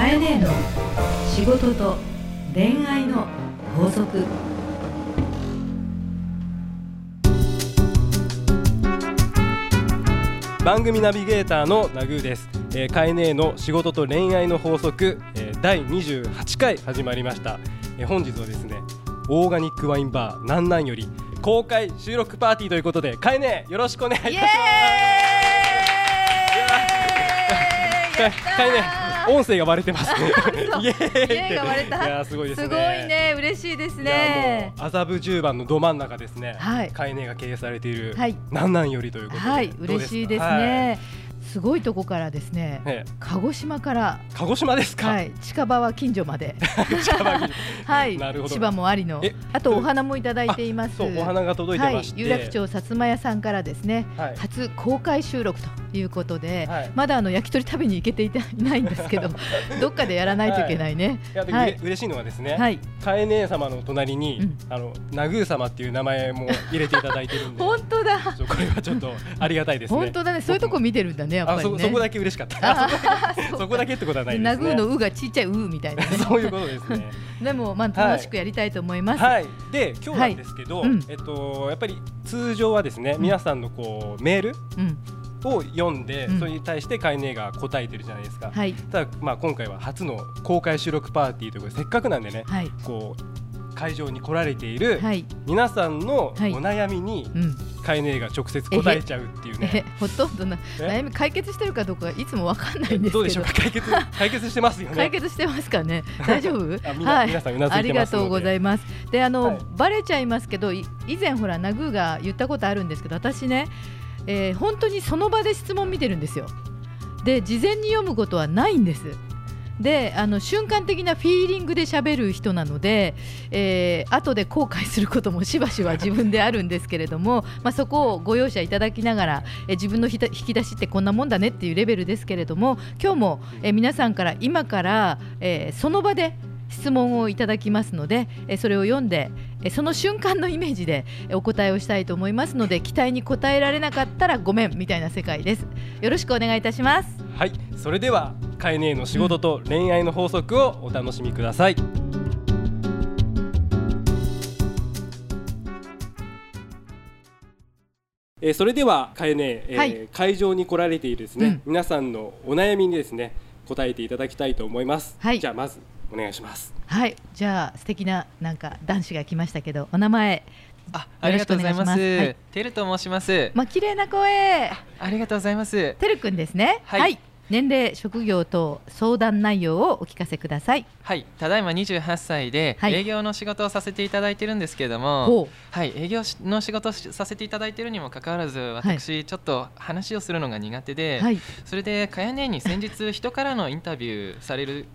かえねえの仕事と恋愛の法則。番組ナビゲーターのナグーです、えー、カエネーの仕事と恋愛の法則、えー、第28回始まりました、えー、本日はですねオーガニックワインバーなんなんより公開収録パーティーということでカエネーよろしくお願いいたします。カエネ音声が割れてますね。イエーイが割れた。いやすごいですね。すごいね、嬉しいですね。麻布十番のど真ん中ですね。はい。カエネが経営されている、はい、なんなんよりということで。はい、嬉しいですね。すごいとこからですね、ええ、鹿児島から鹿児島ですか、はい、近場は近所まで。はい、なるほど。千葉もありのあとお花もいただいています。お花が届いてまして、はい、有楽町薩摩屋さんからですね、はい、初公開収録ということで、はい、まだあの焼き鳥食べに行けていないんですけど どっかでやらないといけないね、はい、嬉しいのはですね、はい、かえ姉様の隣に、うん、あのナグー様っていう名前も入れていただいてるんで。本当だ。これはちょっとありがたいですね。本当だね。そういうとこ見てるんだねやっぱり、ね、そこだけ嬉しかった。そこだけってことはないですね。のうがちっちゃいうみたいな、ね、そういうことですね。でもまあ楽しくやりたいと思います、はい、で今日なんですけど、うん、えっとやっぱり通常はですね、皆さんのこうメール、うん。を読んで、うん、それに対してカイネが答えてるじゃないですか、はい、ただ、まあ、今回は初の公開収録パーティーということでせっかくなんでね、はい、こう会場に来られている皆さんのお悩みに、カイネが直接答えちゃうっていうね、ほとんどな悩み解決してるかどうかいつもわかんないんですど。うでしょう？か解決解決してますよね。解決してますかね。大丈夫？はい。皆さんありがとうございます。であの、はい、バレちゃいますけど以前ほらナグーが言ったことあるんですけど私ねえー、本当にその場で質問見てるんですよ。で事前に読むことはないんです。であの瞬間的なフィーリングで喋る人なので、えー、後で後悔することもしばしば自分であるんですけれども、まあ、そこをご容赦いただきながら、えー、自分の引き出しってこんなもんだねっていうレベルですけれども今日も、えー、皆さんから今から、えー、その場で質問をいただきますのでそれを読んでその瞬間のイメージでお答えをしたいと思いますので期待に応えられなかったらごめんみたいな世界です。よろしくお願いいたします。はい。それではカエネの仕事と恋愛の法則をお楽しみください、えー、それではカエネ、えーはい、会場に来られているですね、うん、皆さんのお悩みにですね答えていただきたいと思います、はい、じゃあまずお願いしますはいじゃあ素敵ななんか男子が来ましたけどお名前あ、ありがとうございます。はい、てると申します。まあ綺麗な声。ありがとうございます。てるくんですね。はい、はい年齢、職業等相談内容をお聞かせください。はい、ただいま28歳で営業の仕事をさせていただいてるんですけれども、はい、営業の仕事をさせていただいているにもかかわらず、私、ちょっと話をするのが苦手で、はい、それでかやねに先日人からのインタビューされる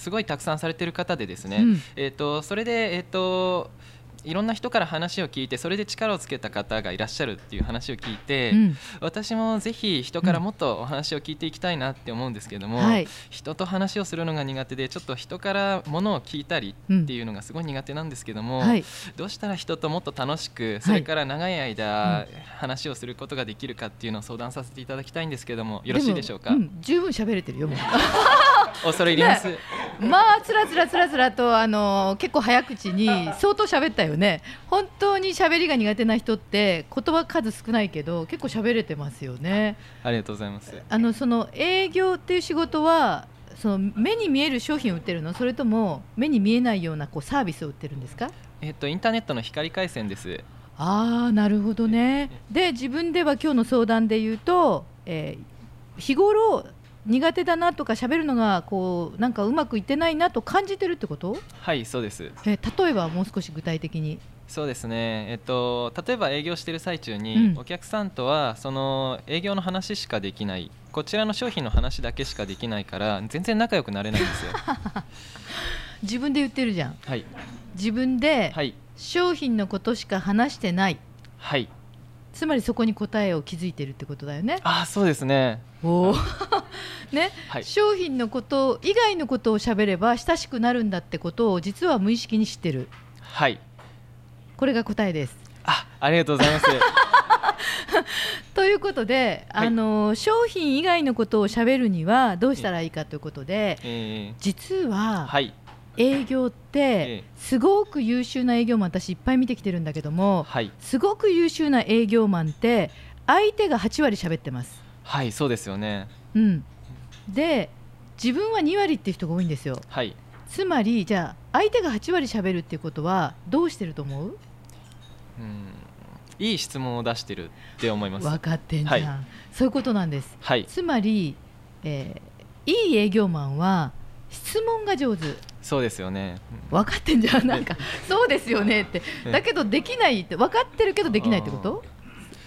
すごいたくさんされてる方でですね、うん、えっ、とそれでえっ、ー、といろんな人から話を聞いてそれで力をつけた方がいらっしゃるっていう話を聞いて、うん、私もぜひ人からもっとお話を聞いていきたいなって思うんですけども、うんはい、人と話をするのが苦手でちょっと人からものを聞いたりっていうのがすごい苦手なんですけども、うんはい、どうしたら人ともっと楽しくそれから長い間話をすることができるかっていうのを相談させていただきたいんですけどもよろしいでしょうか、十分喋れてるよもう 恐れ入ります、ね、まあつらつらつらつらとあの結構早口に相当喋ったよね。本当に喋りが苦手な人って言葉数少ないけど結構喋れてますよね。ありがとうございます。あのその営業っていう仕事はその目に見える商品を売ってるの？それとも目に見えないようなこうサービスを売ってるんですか？えっとインターネットの光回線です。ああなるほどね。で自分では今日の相談で言うと、えー、日頃苦手だなとか喋るのがこうなんかうまくいってないなと感じてるってこと？はいそうです。え例えばもう少し具体的に。そうですね、えっと、例えば営業している最中に、お客さんとはその営業の話しかできない。こちらの商品の話だけしかできないから全然仲良くなれないんですよ。自分で言ってるじゃん、はい、自分で商品のことしか話してない。はいつまりそこに答えを築いてるってことだよね。あそうですね。お ね、はい、商品のこと以外のことを喋れば親しくなるんだってことを実は無意識に知ってる。はい。これが答えです。あありがとうございます。ということで、はい、あの商品以外のことをしゃべるにはどうしたらいいかということで、えー、実は、はい、営業ってすごく優秀な営業マン私いっぱい見てきてるんだけども、はい、すごく優秀な営業マンって相手が8割喋ってます。はいそうですよね。うん。で自分は2割っていう人が多いんですよ。はい。つまりじゃあ相手が8割喋るっていうことはどうしてると思う？うん。いい質問を出してるって思います。分かってんじゃん、はい、そういうことなんです、はい、つまり、えー、いい営業マンは質問が上手。そうですよね、分かってんじゃん。なんかそうですよねって。だけどできないって分かってるけどできないってこと？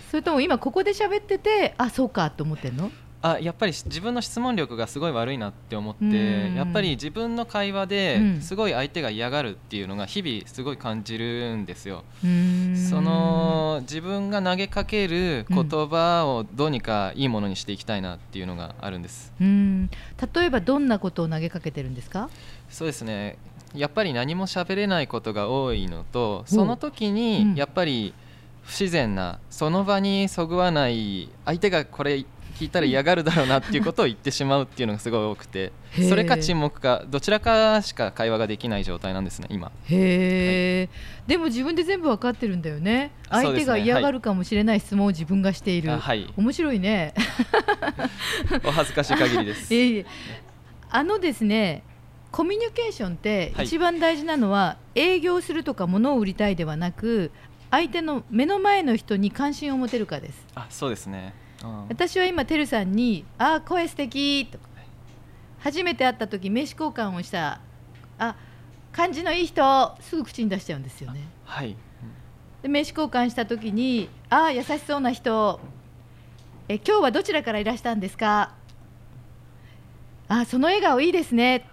それとも今ここで喋っててあそうかって思ってんの？あやっぱり自分の質問力がすごい悪いなって思ってやっぱり自分の会話ですごい相手が嫌がるっていうのが日々すごい感じるんですよ。その自分が投げかける言葉をどうにかいいものにしていきたいなっていうのがあるんです。うん。例えばどんなことを投げかけてるんですか？そうですね。やっぱり何も喋れないことが多いのとその時にやっぱり不自然なその場にそぐわない相手がこれ聞いたら嫌がるだろうなっていうことを言ってしまうっていうのがすごい多くてそれか沈黙かどちらかしか会話ができない状態なんですね今。へえ、はい、でも自分で全部分かってるんだよね。相手が嫌がるかもしれない質問を自分がしている、はい、面白いね。お恥ずかしい限りです、えあのですねコミュニケーションって一番大事なのは、営業するとか物を売りたいではなく相手の目の前の人に関心を持てるかです。あそうですね私は今てるさんに「あ声素敵とか初めて会った時名刺交換をしたあ感じのいい人すぐ口に出しちゃうんですよね。はい、で名刺交換した時に「あ優しそうな人え今日はどちらからいらしたんですか?」あその笑顔いいですね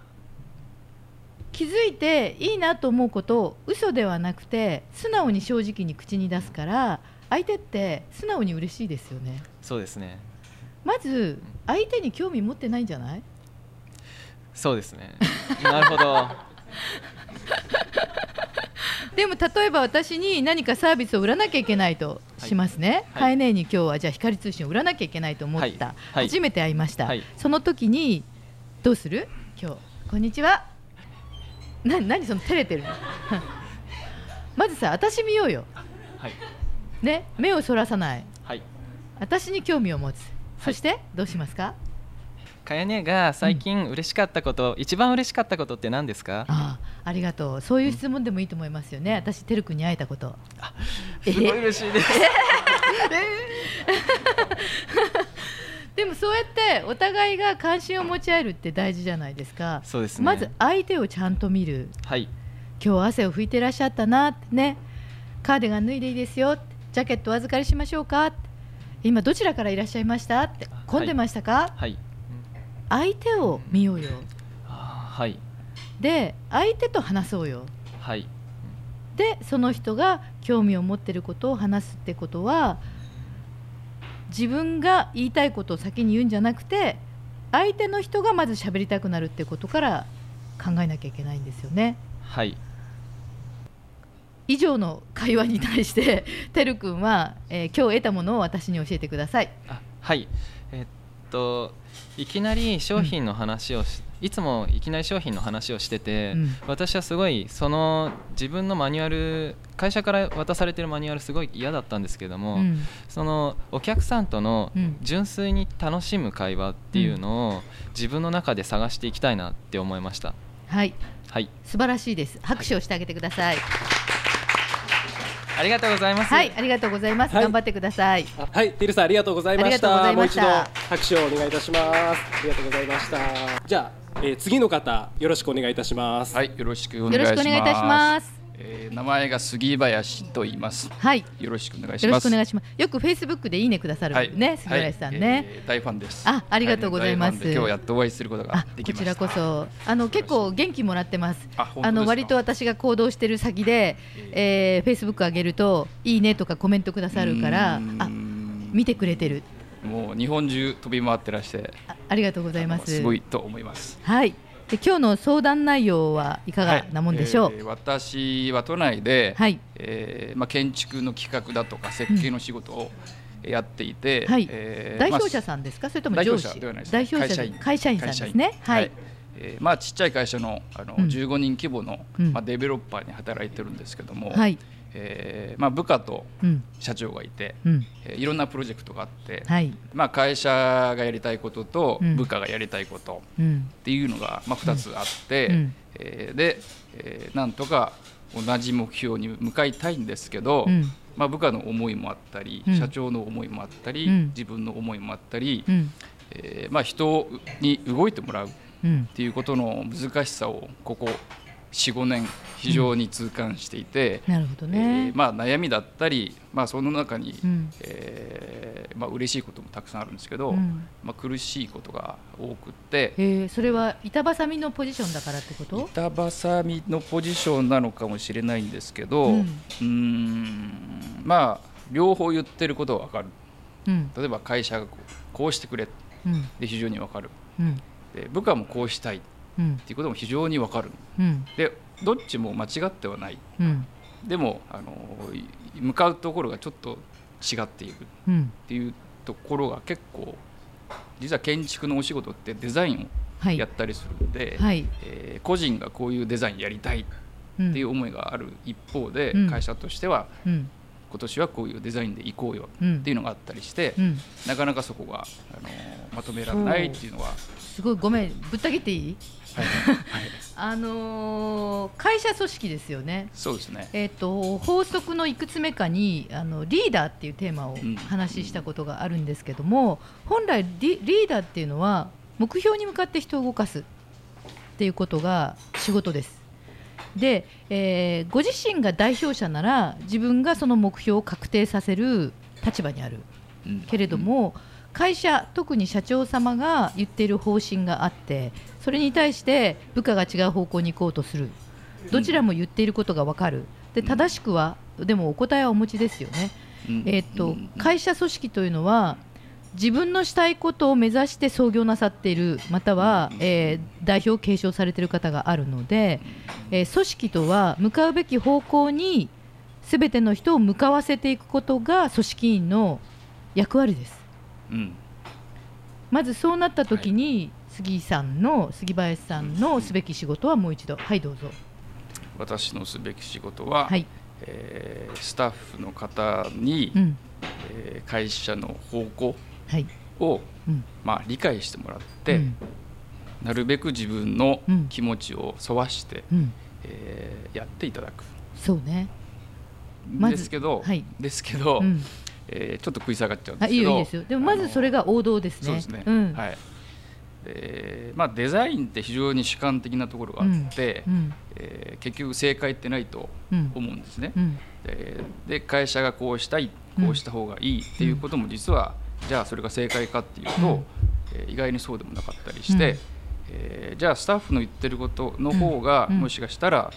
気づいていいなと思うことを嘘ではなくて素直に正直に口に出すから相手って素直に嬉しいですよね。そうですね。まず相手に興味持ってないんじゃない？そうですね。なるほど。でも例えば私に何かサービスを売らなきゃいけないとしますね、はい、カエネに今日はじゃあ光通信を売らなきゃいけないと思った、はい。はい、初めて会いました、その時にどうする？今日。こんにちは。な何その照れてるの？まずさ私見ようよ、はいね、目をそらさない、はい、私に興味を持つ、そしてどうしますか？かやねが最近嬉しかったこと、うん、一番嬉しかったことって何ですか？あありがとう。そういう質問でもいいと思いますよね、うん、私てるくんに会えたこと。すごい嬉しいです。でもそうやってお互いが関心を持ち合えるって大事じゃないですか。そうですね。まず相手をちゃんと見る。はい。今日汗を拭いてらっしゃったなってね。カーディガン脱いでいいですよジャケットお預かりしましょうか？今どちらからいらっしゃいました？って混んでましたか、はい、相手を見ようよ、はい、で相手と話そうよ、はい、でその人が興味を持ってることを話すってことは自分が言いたいことを先に言うんじゃなくて相手の人がまず喋りたくなるってことから考えなきゃいけないんですよね。はい以上の会話に対しててるくんは、えー、今日得たものを私に教えてください。あはい。えー、っといきなり商品の話をし、うん、いつもいきなり商品の話をしてて、うん、私はすごいその自分のマニュアル会社から渡されてるマニュアルすごい嫌だったんですけども、うん、そのお客さんとの純粋に楽しむ会話っていうのを自分の中で探していきたいなって思いました。はい、はい、素晴らしいです。拍手をしてあげてください、はいありがとうございます。はい、ありがとうございます。はい、頑張ってください。はい、ティルさんありがとうございました。もう一度拍手をお願いいたします。ありがとうございました。じゃあ、えー、次の方よろしくお願いいたします。はい、よろしくお願いします。えー、名前が杉林と言います。はい。よろしくお願いします。よろしくお願いします。よくフェイスブックでいいねくださるね、はい、杉林さんね、はいえー、大ファンです。あ、ありがとうございます。今日やっとお会いすることができこちらこそ、あの結構元気もらってます。あ、あの割と私が行動してる先で、えー、フェイスブック上げるといいねとかコメントくださるから、あ、見てくれてる。もう日本中飛び回ってらしてあ、ありがとうございます。すごいと思います。はい。で今日の相談内容はいかがなもんでしょう、はいえー、私は都内で、はい。えーまあ、建築の企画だとか設計の仕事をやっていて、はい。えー、代表者さんですか、それとも上司？代表者会社員。会社員さんですね。はい、はい、えー、まあちっちゃい会社のあの、うん、15人規模の、まあデベロッパーに働いてるんですけども、はい、えーまあ、部下と社長がいて、うん、えー、いろんなプロジェクトがあって、はい、まあ、会社がやりたいことと部下がやりたいことっていうのが、まあ、2つあって、うん、えー、で、えー、なんとか同じ目標に向かいたいんですけど、うん、まあ、部下の思いもあったり、社長の思いもあったり、自分の思いもあったり、うん、えー、まあ、人に動いてもらうっていうことの難しさをここ45年非常に痛感していて、なるほどね、えー、まあ、悩みだったり、まあ、その中に、うん、えー、まあ嬉しいこともたくさんあるんですけど、うん、まあ、苦しいことが多くて、えー、それは板挟みのポジションだからってこと？板挟みのポジションなのかもしれないんですけど、うん、うんまあ両方言ってることは分かる、うん、例えば会社がこうしてくれ、うん、で非常に分かる、うん、で部下もこうしたいっていうことも非常に分かる、うん、でどっちも間違ってはない、うん、でもあの向かうところがちょっと違っているっていうところが結構実は建築のお仕事ってデザインをやったりするんで、はい、えー、個人がこういうデザインやりたいっていう思いがある一方で、会社としては、今年はこういうデザインでいこうよっていうのがあったりして、なかなかそこが、あのまとめられないっていうのはすごい。ごめん。ぶった切っていいはい、あのー、会社組織ですよね。そうですね。えっ、ー、と法則のいくつ目かにあのリーダーっていうテーマを話したことがあるんですけども、うん、本来リリーダーっていうのは目標に向かって人を動かすっていうことが仕事です。で、えー、ご自身が代表者なら自分がその目標を確定させる立場にある、うん、けれども、うん会社特に社長様が言っている方針があってそれに対して部下が違う方向に行こうとする。どちらも言っていることが分かる。で正しくはでもお答えはお持ちですよね、えー、っと会社組織というのは自分のしたいことを目指して創業なさっているまたは、えー、代表を継承されている方があるので、えー、組織とは向かうべき方向にすべての人を向かわせていくことが組織員の役割です。うん、まずそうなった時に、はい、杉さんの杉林さんのすべき仕事はもう一度。はいどうぞ。私のすべき仕事は、はい。えー、スタッフの方に、うん、えー、会社の方向を、はい。うん、まあ、理解してもらって、うん、なるべく自分の気持ちを沿わして、うん、えー、やっていただく。そうね。ですけど、はい、ですけど、うん。えー、ちょっと食い下がっちゃうんですけど。いいですよ。でもまずそれが王道ですね。そうですね、うん、はいえーまあ、デザインって非常に主観的なところがあって、うん、えー、結局正解ってないと思うんですね、うん、で会社がこうしたいこうした方がいいっていうことも実は、じゃあそれが正解かっていうと、うん、えー、意外にそうでもなかったりして、えー、じゃあスタッフの言ってることの方が、もしかしたら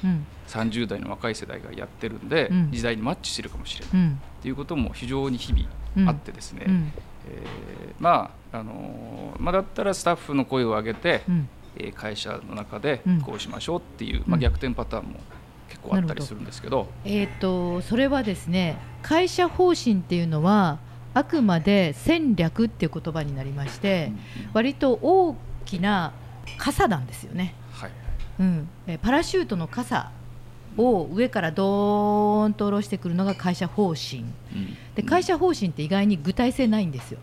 30代の若い世代がやってるんで、時代にマッチしてるかもしれない、っていうことも非常に日々あってですね、えー、まああのまあ、だったらスタッフの声を上げて、うん、え会社の中でこうしましょうっていう、まあ、逆転パターンも結構あったりするんですけど。えーと、それはですね会社方針っていうのはあくまで戦略っていう言葉になりまして、うん、割と大きな傘なんですよね、はい。うん、パラシュートの傘を上からドーンと下ろしてくるのが会社方針、うん、で会社方針って意外に具体性ないんですよ。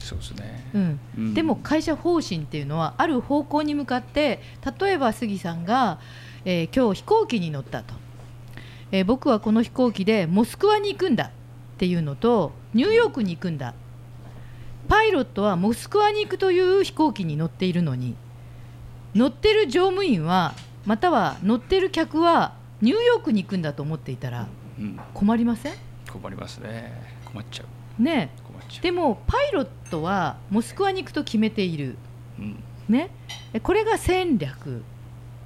そうですね、うん。うん、でも会社方針っていうのはある方向に向かって例えば杉さんが、えー、今日飛行機に乗ったと、えー、僕はこの飛行機でモスクワに行くんだっていうのとニューヨークに行くんだ。パイロットはモスクワに行くという飛行機に乗っているのに。乗ってる乗務員はまたは乗ってる客はニューヨークに行くんだと思っていたら困りません、困りますね。困っちゃう。ね。でもパイロットはモスクワに行くと決めている、うん、ね。これが戦略。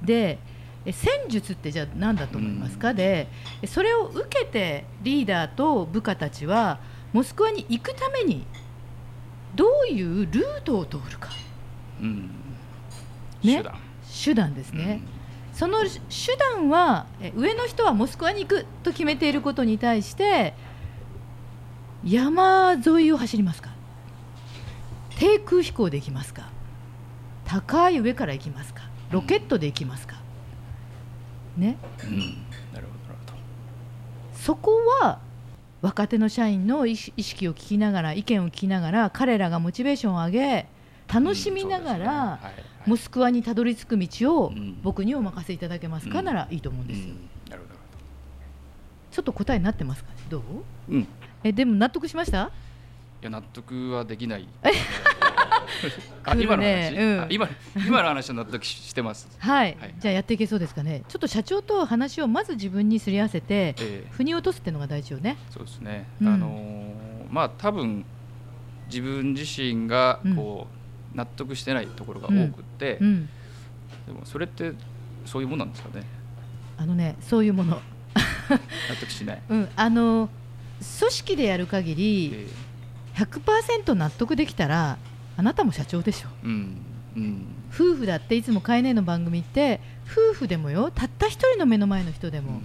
で戦術ってじゃあ何だと思いますか、うん、でそれを受けてリーダーと部下たちはモスクワに行くためにどういうルートを通るか、うん、ね、手段。手段ですね、うんその手段は上の人はモスクワに行くと決めていることに対して山沿いを走りますか？低空飛行で行きますか？高い上から行きますか？ロケットで行きますか、ね、うん、なるほどなるほどそこは若手の社員の意識を聞きながら意見を聞きながら彼らがモチベーションを上げ楽しみながら、モスクワにたどり着く道を僕にお任せいただけますか、ならいいと思うんですよ。なるほど。ちょっと答えになってますかどう、うん、えでも納得しました？いや納得はできない。あ今の話、うん、今今の話は納得してます、はい、はい、じゃあやっていけそうですかね？ちょっと社長と話をまず自分にすり合わせて、えー、腑に落とすっていうのが大事よね。そうですね、うん、あのー、まあ多分自分自身がこう、納得してないところが多くて、でもそれってそういうものなんですかね？あのねそういうもの。納得しない、うん、あの組織でやる限り100%納得できたらあなたも社長でしょ、うんうん、夫婦だっていつも飼い主の番組って夫婦でもよたった一人の目の前の人でも、うんうんう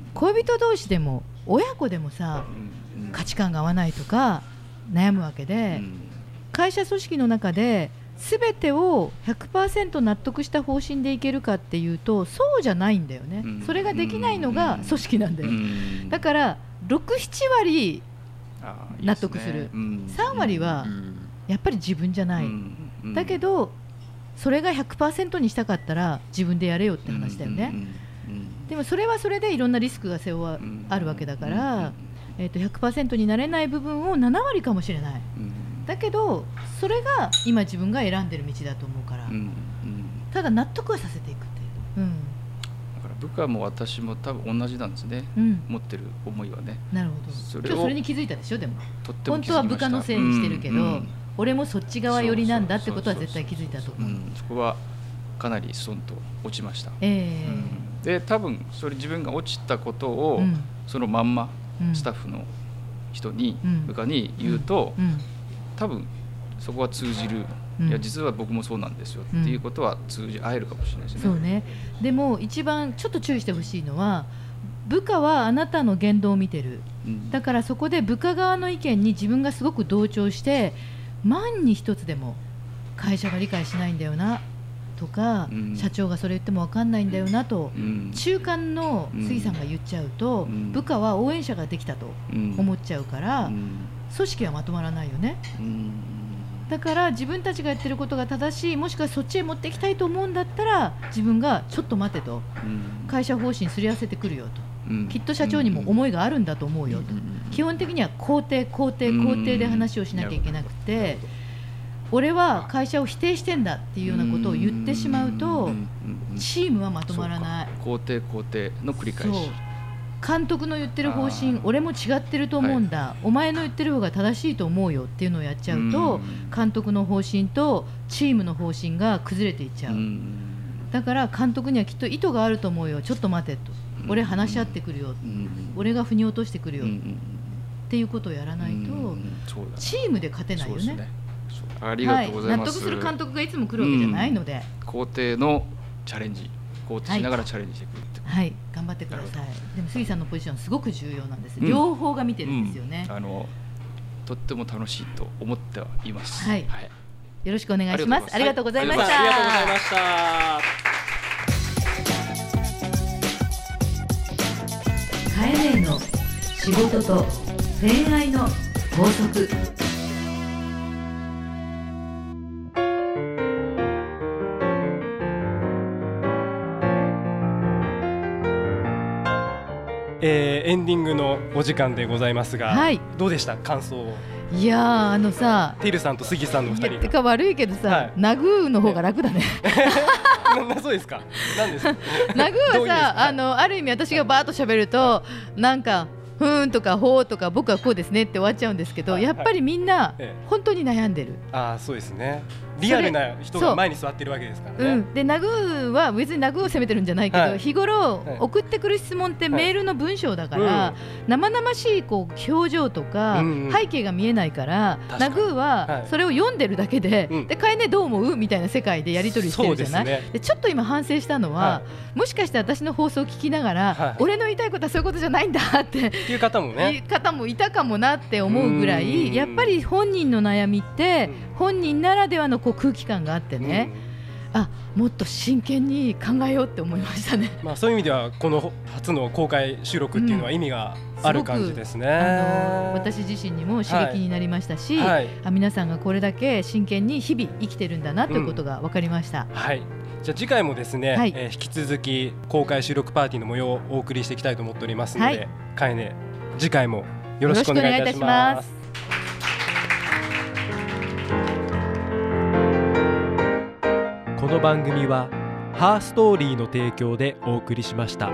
ん、恋人同士でも親子でもさ、うんうん、価値観が合わないとか悩むわけで、うん、会社組織の中で全てを100%納得した方針でいけるかっていうとそうじゃないんだよね、うん、それができないのが組織なんだよ、うん、だから67割納得する、いいね、3割はやっぱり自分じゃない、だけどそれが100%にしたかったら自分でやれよって話だよね、でもそれはそれでいろんなリスクが背負あるわけだから、えー、と100%になれない部分を7割かもしれない、だけどそれが今自分が選んでる道だと思うから、ただ納得はさせていくっていう。うん。部下も私も多分同じなんですね、うん、持ってる思いはね。なるほど。それそれに気づいたでしょでも。本当は部下のせいにしてるけど、うんうん、俺もそっち側寄りなんだってことは絶対気づいたと思う。そこはかなりスンと落ちました、えー、で多分それ自分が落ちたことを、そのまんまスタッフの人に、部下に言うと、多分そこは通じる。いや実は僕もそうなんですよ、っていうことは通じ合えるかもしれないですね。そうね。でも一番ちょっと注意してほしいのは部下はあなたの言動を見てる、うん、だからそこで部下側の意見に自分がすごく同調して万に一つでも会社が理解しないんだよなとか、うん、社長がそれ言っても分かんないんだよなと、うん、中間の杉さんが言っちゃうと、部下は応援者ができたと思っちゃうから、組織はまとまらないよね。だから自分たちがやってることが正しいもしくはそっちへ持っていきたいと思うんだったら自分がちょっと待てと、会社方針すり合わせてくるよと、うん、きっと社長にも思いがあるんだと思うよと、基本的には肯定肯定肯定で話をしなきゃいけなくて、俺は会社を否定してんだっていうようなことを言ってしまうと、チームはまとまらない。肯定肯定の繰り返し監督の言ってる方針俺も違ってると思うんだ、はい、お前の言ってる方が正しいと思うよっていうのをやっちゃうと監督の方針とチームの方針が崩れていっちゃう。だから監督にはきっと意図があると思うよ。ちょっと待てと。俺話し合ってくるよ。俺が腑に落としてくるよ。っていうことをやらないとチームで勝てないよね。ね。ありがとうございます、はい、納得する監督がいつも来るわけじゃないので、肯定のチャレンジ。肯定しながらチャレンジしてくるはい、頑張ってください。でも杉さんのポジションすごく重要なんです。うん、両方が見てるんですよね、うん、あのとっても楽しいと思ってはいます。はい。はい、よろしくお願いします。ありがとうございました。ありがとうございました。カエネの仕事と恋愛の法則。エンディングのお時間でございますが、はい、どうでした？感想いやあのさティルさんと杉さんの二人。てか悪いけどさ、はい、ナグーの方が楽だね。なそうですか？なんです？ナグーはさあのある意味私がバーッと喋るとなんかふーんとかほうとか僕はこうですねって終わっちゃうんですけど、はい、やっぱりみんな、本当に悩んでる。ああそうですね。リアルな人が前に座ってるわけですからね。うん、でナグは別にナグを責めてるんじゃないけど、はい、日頃、送ってくる質問ってメールの文章だから、はい、生々しいこう表情とか、背景が見えないから、ナグはそれを読んでるだけで、はい、でかえねどう思う？みたいな世界でやり取りしてるじゃない？で、ね、ちょっと今反省したのは、もしかして私の放送を聞きながら、俺の言いたいことはそういうことじゃないんだっていう方もね方もいたかもなって思うぐらいやっぱり本人の悩みって、本人ならではのこう空気感があってね、あもっと真剣に考えようって思いましたね。まあそういう意味ではこの初の公開収録っていうのは意味がある感じですね。うん、あの私自身にも刺激になりましたし、はい、あ皆さんがこれだけ真剣に日々生きてるんだなということが分かりました。うん、はい。じゃあ次回もですね、はい、えー、引き続き公開収録パーティーの模様をお送りしていきたいと思っておりますので、はい、かえね次回もよろしくお願いいたします。この番組はハーストーリーの提供でお送りしました。